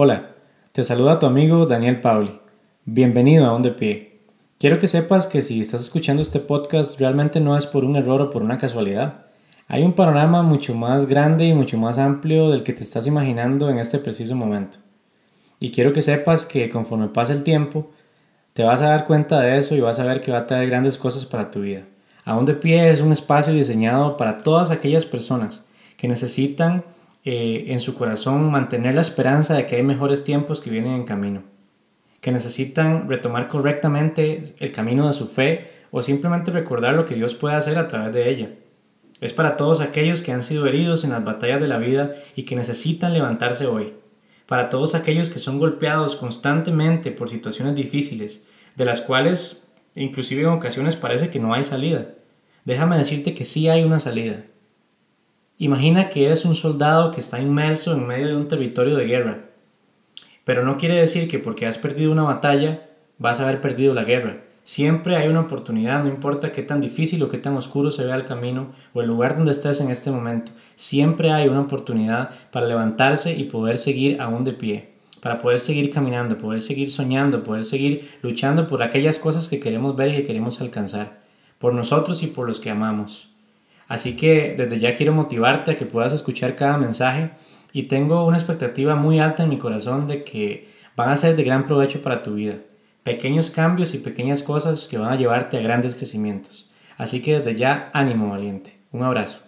Hola, te saluda tu amigo Daniel Pauli. Bienvenido a Un de Pie. Quiero que sepas que si estás escuchando este podcast realmente no es por un error o por una casualidad. Hay un panorama mucho más grande y mucho más amplio del que te estás imaginando en este preciso momento. Y quiero que sepas que conforme pasa el tiempo, te vas a dar cuenta de eso y vas a ver que va a traer grandes cosas para tu vida. Aún de pie es un espacio diseñado para todas aquellas personas que necesitan eh, en su corazón mantener la esperanza de que hay mejores tiempos que vienen en camino, que necesitan retomar correctamente el camino de su fe o simplemente recordar lo que Dios puede hacer a través de ella. Es para todos aquellos que han sido heridos en las batallas de la vida y que necesitan levantarse hoy. Para todos aquellos que son golpeados constantemente por situaciones difíciles, de las cuales inclusive en ocasiones parece que no hay salida. Déjame decirte que sí hay una salida. Imagina que eres un soldado que está inmerso en medio de un territorio de guerra. Pero no quiere decir que porque has perdido una batalla vas a haber perdido la guerra. Siempre hay una oportunidad, no importa qué tan difícil o qué tan oscuro se vea el camino o el lugar donde estés en este momento. Siempre hay una oportunidad para levantarse y poder seguir aún de pie, para poder seguir caminando, poder seguir soñando, poder seguir luchando por aquellas cosas que queremos ver y que queremos alcanzar, por nosotros y por los que amamos. Así que desde ya quiero motivarte a que puedas escuchar cada mensaje y tengo una expectativa muy alta en mi corazón de que van a ser de gran provecho para tu vida. Pequeños cambios y pequeñas cosas que van a llevarte a grandes crecimientos. Así que desde ya ánimo valiente. Un abrazo.